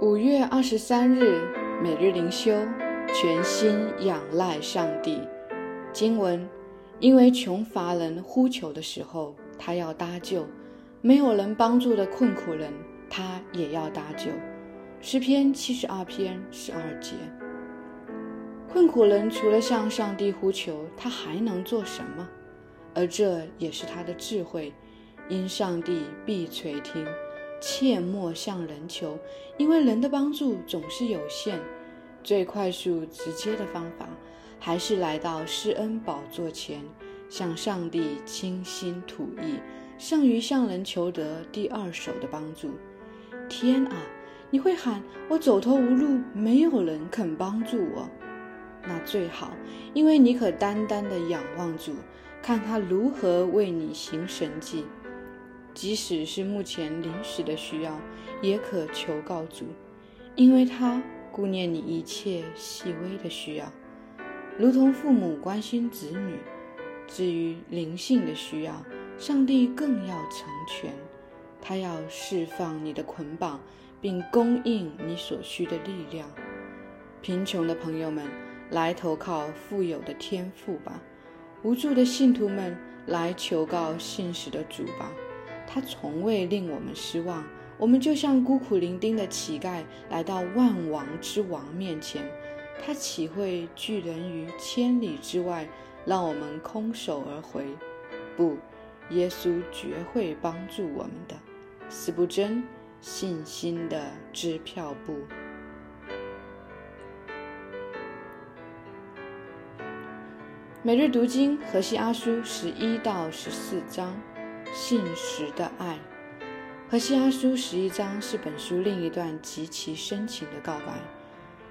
五月二十三日，每日灵修，全心仰赖上帝。经文：因为穷乏人呼求的时候，他要搭救；没有人帮助的困苦人，他也要搭救。诗篇七十二篇十二节。困苦人除了向上帝呼求，他还能做什么？而这也是他的智慧，因上帝必垂听。切莫向人求，因为人的帮助总是有限。最快速、直接的方法，还是来到施恩宝座前，向上帝倾心吐意，胜于向人求得第二手的帮助。天啊，你会喊我走投无路，没有人肯帮助我。那最好，因为你可单单的仰望主，看他如何为你行神迹。即使是目前临时的需要，也可求告主，因为他顾念你一切细微的需要，如同父母关心子女。至于灵性的需要，上帝更要成全，他要释放你的捆绑，并供应你所需的力量。贫穷的朋友们，来投靠富有的天赋吧；无助的信徒们，来求告信实的主吧。他从未令我们失望。我们就像孤苦伶仃的乞丐来到万王之王面前，他岂会拒人于千里之外，让我们空手而回？不，耶稣绝会帮助我们的。死不真，信心的支票部。每日读经：何西阿书十一到十四章。信实的爱，和西阿书十一章是本书另一段极其深情的告白。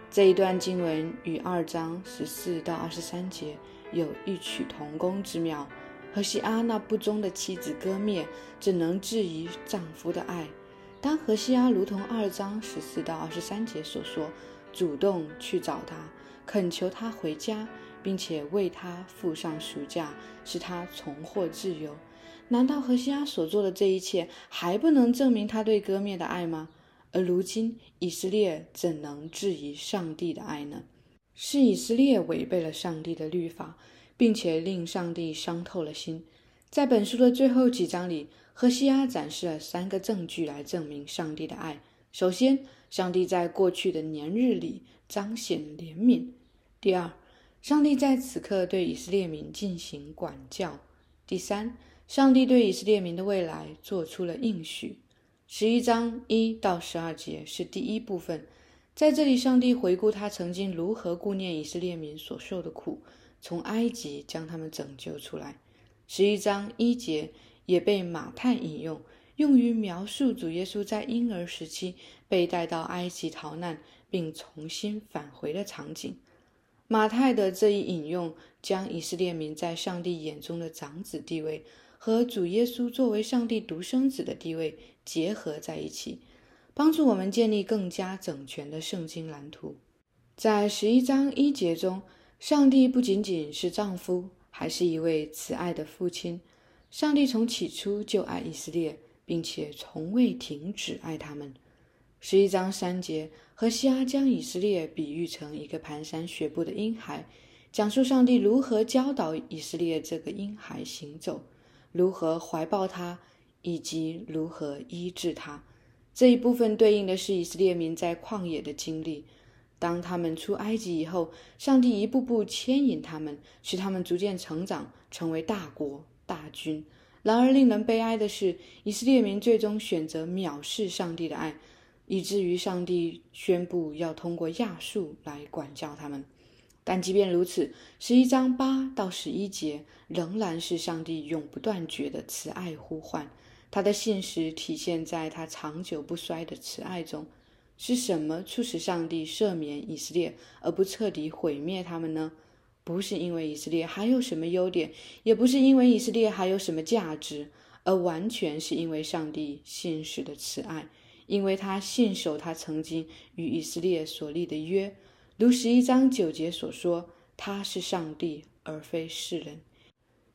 这一段经文与二章十四到二十三节有异曲同工之妙。和西阿那不忠的妻子割灭，只能质疑丈夫的爱？当何西阿如同二章十四到二十三节所说，主动去找他，恳求他回家，并且为他付上赎价，使他重获自由。难道何西阿所做的这一切还不能证明他对割灭的爱吗？而如今以色列怎能质疑上帝的爱呢？是以色列违背了上帝的律法，并且令上帝伤透了心。在本书的最后几章里，何西阿展示了三个证据来证明上帝的爱。首先，上帝在过去的年日里彰显怜悯；第二，上帝在此刻对以色列民进行管教；第三。上帝对以色列民的未来做出了应许。十一章一到十二节是第一部分，在这里，上帝回顾他曾经如何顾念以色列民所受的苦，从埃及将他们拯救出来。十一章一节也被马太引用，用于描述主耶稣在婴儿时期被带到埃及逃难，并重新返回的场景。马太的这一引用将以色列民在上帝眼中的长子地位。和主耶稣作为上帝独生子的地位结合在一起，帮助我们建立更加整全的圣经蓝图。在十一章一节中，上帝不仅仅是丈夫，还是一位慈爱的父亲。上帝从起初就爱以色列，并且从未停止爱他们。十一章三节，和西阿将以色列比喻成一个蹒跚学步的婴孩，讲述上帝如何教导以色列这个婴孩行走。如何怀抱他，以及如何医治他，这一部分对应的是以色列民在旷野的经历。当他们出埃及以后，上帝一步步牵引他们，使他们逐渐成长，成为大国大军。然而，令人悲哀的是，以色列民最终选择藐视上帝的爱，以至于上帝宣布要通过亚述来管教他们。但即便如此，十一章八到十一节仍然是上帝永不断绝的慈爱呼唤。他的信实体现在他长久不衰的慈爱中。是什么促使上帝赦免以色列，而不彻底毁灭他们呢？不是因为以色列还有什么优点，也不是因为以色列还有什么价值，而完全是因为上帝信实的慈爱，因为他信守他曾经与以色列所立的约。如十一章九节所说，他是上帝，而非世人。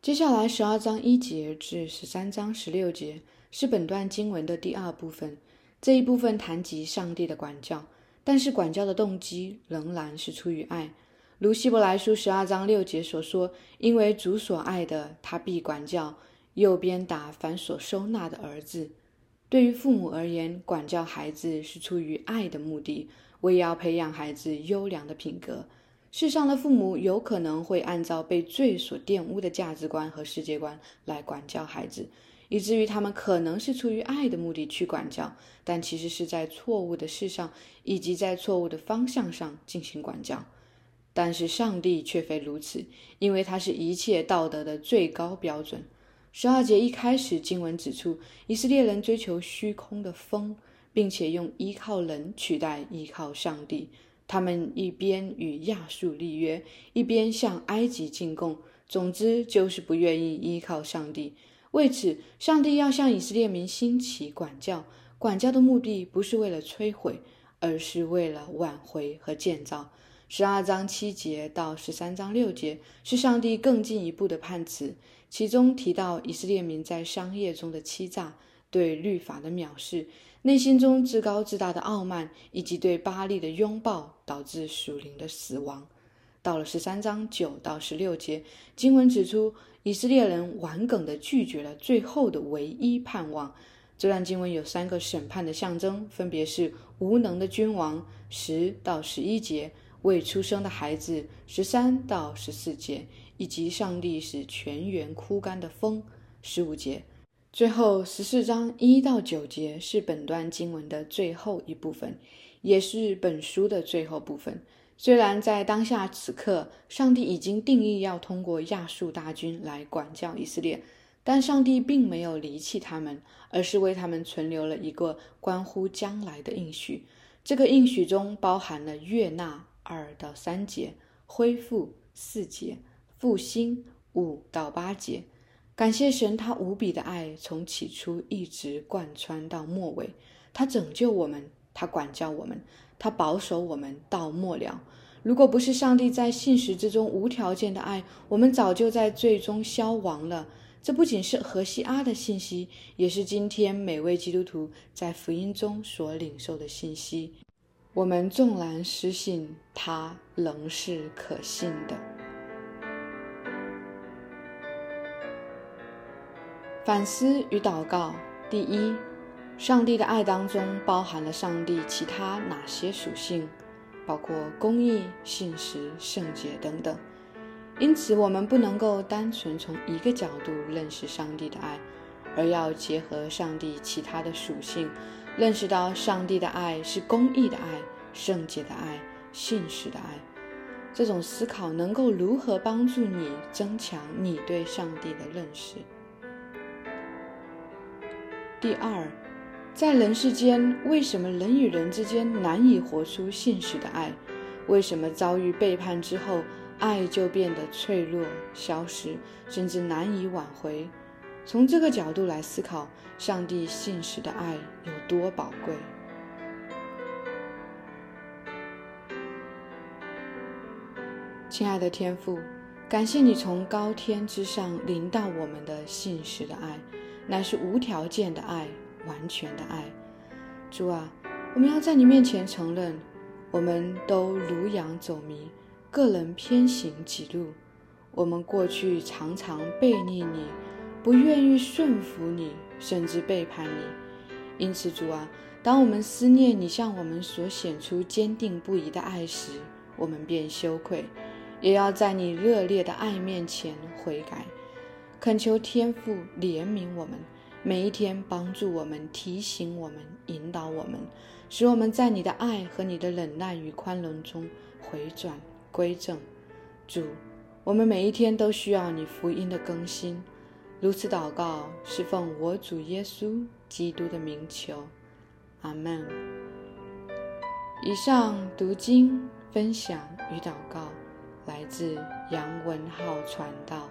接下来十二章一节至十三章十六节是本段经文的第二部分。这一部分谈及上帝的管教，但是管教的动机仍然是出于爱。如希伯来书十二章六节所说：“因为主所爱的，他必管教，右边打凡所收纳的儿子。”对于父母而言，管教孩子是出于爱的目的，为要培养孩子优良的品格。世上的父母有可能会按照被罪所玷污的价值观和世界观来管教孩子。以至于他们可能是出于爱的目的去管教，但其实是在错误的事上以及在错误的方向上进行管教。但是上帝却非如此，因为他是一切道德的最高标准。十二节一开始经文指出，以色列人追求虚空的风，并且用依靠人取代依靠上帝。他们一边与亚述立约，一边向埃及进贡，总之就是不愿意依靠上帝。为此，上帝要向以色列民兴起管教。管教的目的不是为了摧毁，而是为了挽回和建造。十二章七节到十三章六节是上帝更进一步的判词，其中提到以色列民在商业中的欺诈、对律法的藐视、内心中自高自大的傲慢，以及对巴利的拥抱，导致属灵的死亡。到了十三章九到十六节，经文指出。以色列人顽梗地拒绝了最后的唯一盼望。这段经文有三个审判的象征，分别是无能的君王（十到十一节）、未出生的孩子（十三到十四节），以及上帝使全园枯干的风（十五节）。最后十四章一到九节是本段经文的最后一部分，也是本书的最后部分。虽然在当下此刻，上帝已经定义要通过亚述大军来管教以色列，但上帝并没有离弃他们，而是为他们存留了一个关乎将来的应许。这个应许中包含了悦纳二到三节、恢复四节、复兴五到八节。感谢神，他无比的爱从起初一直贯穿到末尾，他拯救我们，他管教我们。他保守我们到末了。如果不是上帝在信实之中无条件的爱，我们早就在最终消亡了。这不仅是何西阿的信息，也是今天每位基督徒在福音中所领受的信息。我们纵然失信，他仍是可信的。反思与祷告：第一。上帝的爱当中包含了上帝其他哪些属性？包括公义、信实、圣洁等等。因此，我们不能够单纯从一个角度认识上帝的爱，而要结合上帝其他的属性，认识到上帝的爱是公义的爱、圣洁的爱、信实的爱。这种思考能够如何帮助你增强你对上帝的认识？第二。在人世间，为什么人与人之间难以活出信实的爱？为什么遭遇背叛之后，爱就变得脆弱、消失，甚至难以挽回？从这个角度来思考，上帝信实的爱有多宝贵？亲爱的天父，感谢你从高天之上临到我们的信实的爱，乃是无条件的爱。完全的爱，主啊，我们要在你面前承认，我们都如羊走迷，个人偏行己路。我们过去常常背逆你，不愿意顺服你，甚至背叛你。因此，主啊，当我们思念你向我们所显出坚定不移的爱时，我们便羞愧，也要在你热烈的爱面前悔改，恳求天父怜悯我们。每一天帮助我们，提醒我们，引导我们，使我们在你的爱和你的忍耐与宽容中回转归正。主，我们每一天都需要你福音的更新。如此祷告，是奉我主耶稣基督的名求。阿门。以上读经分享与祷告，来自杨文浩传道。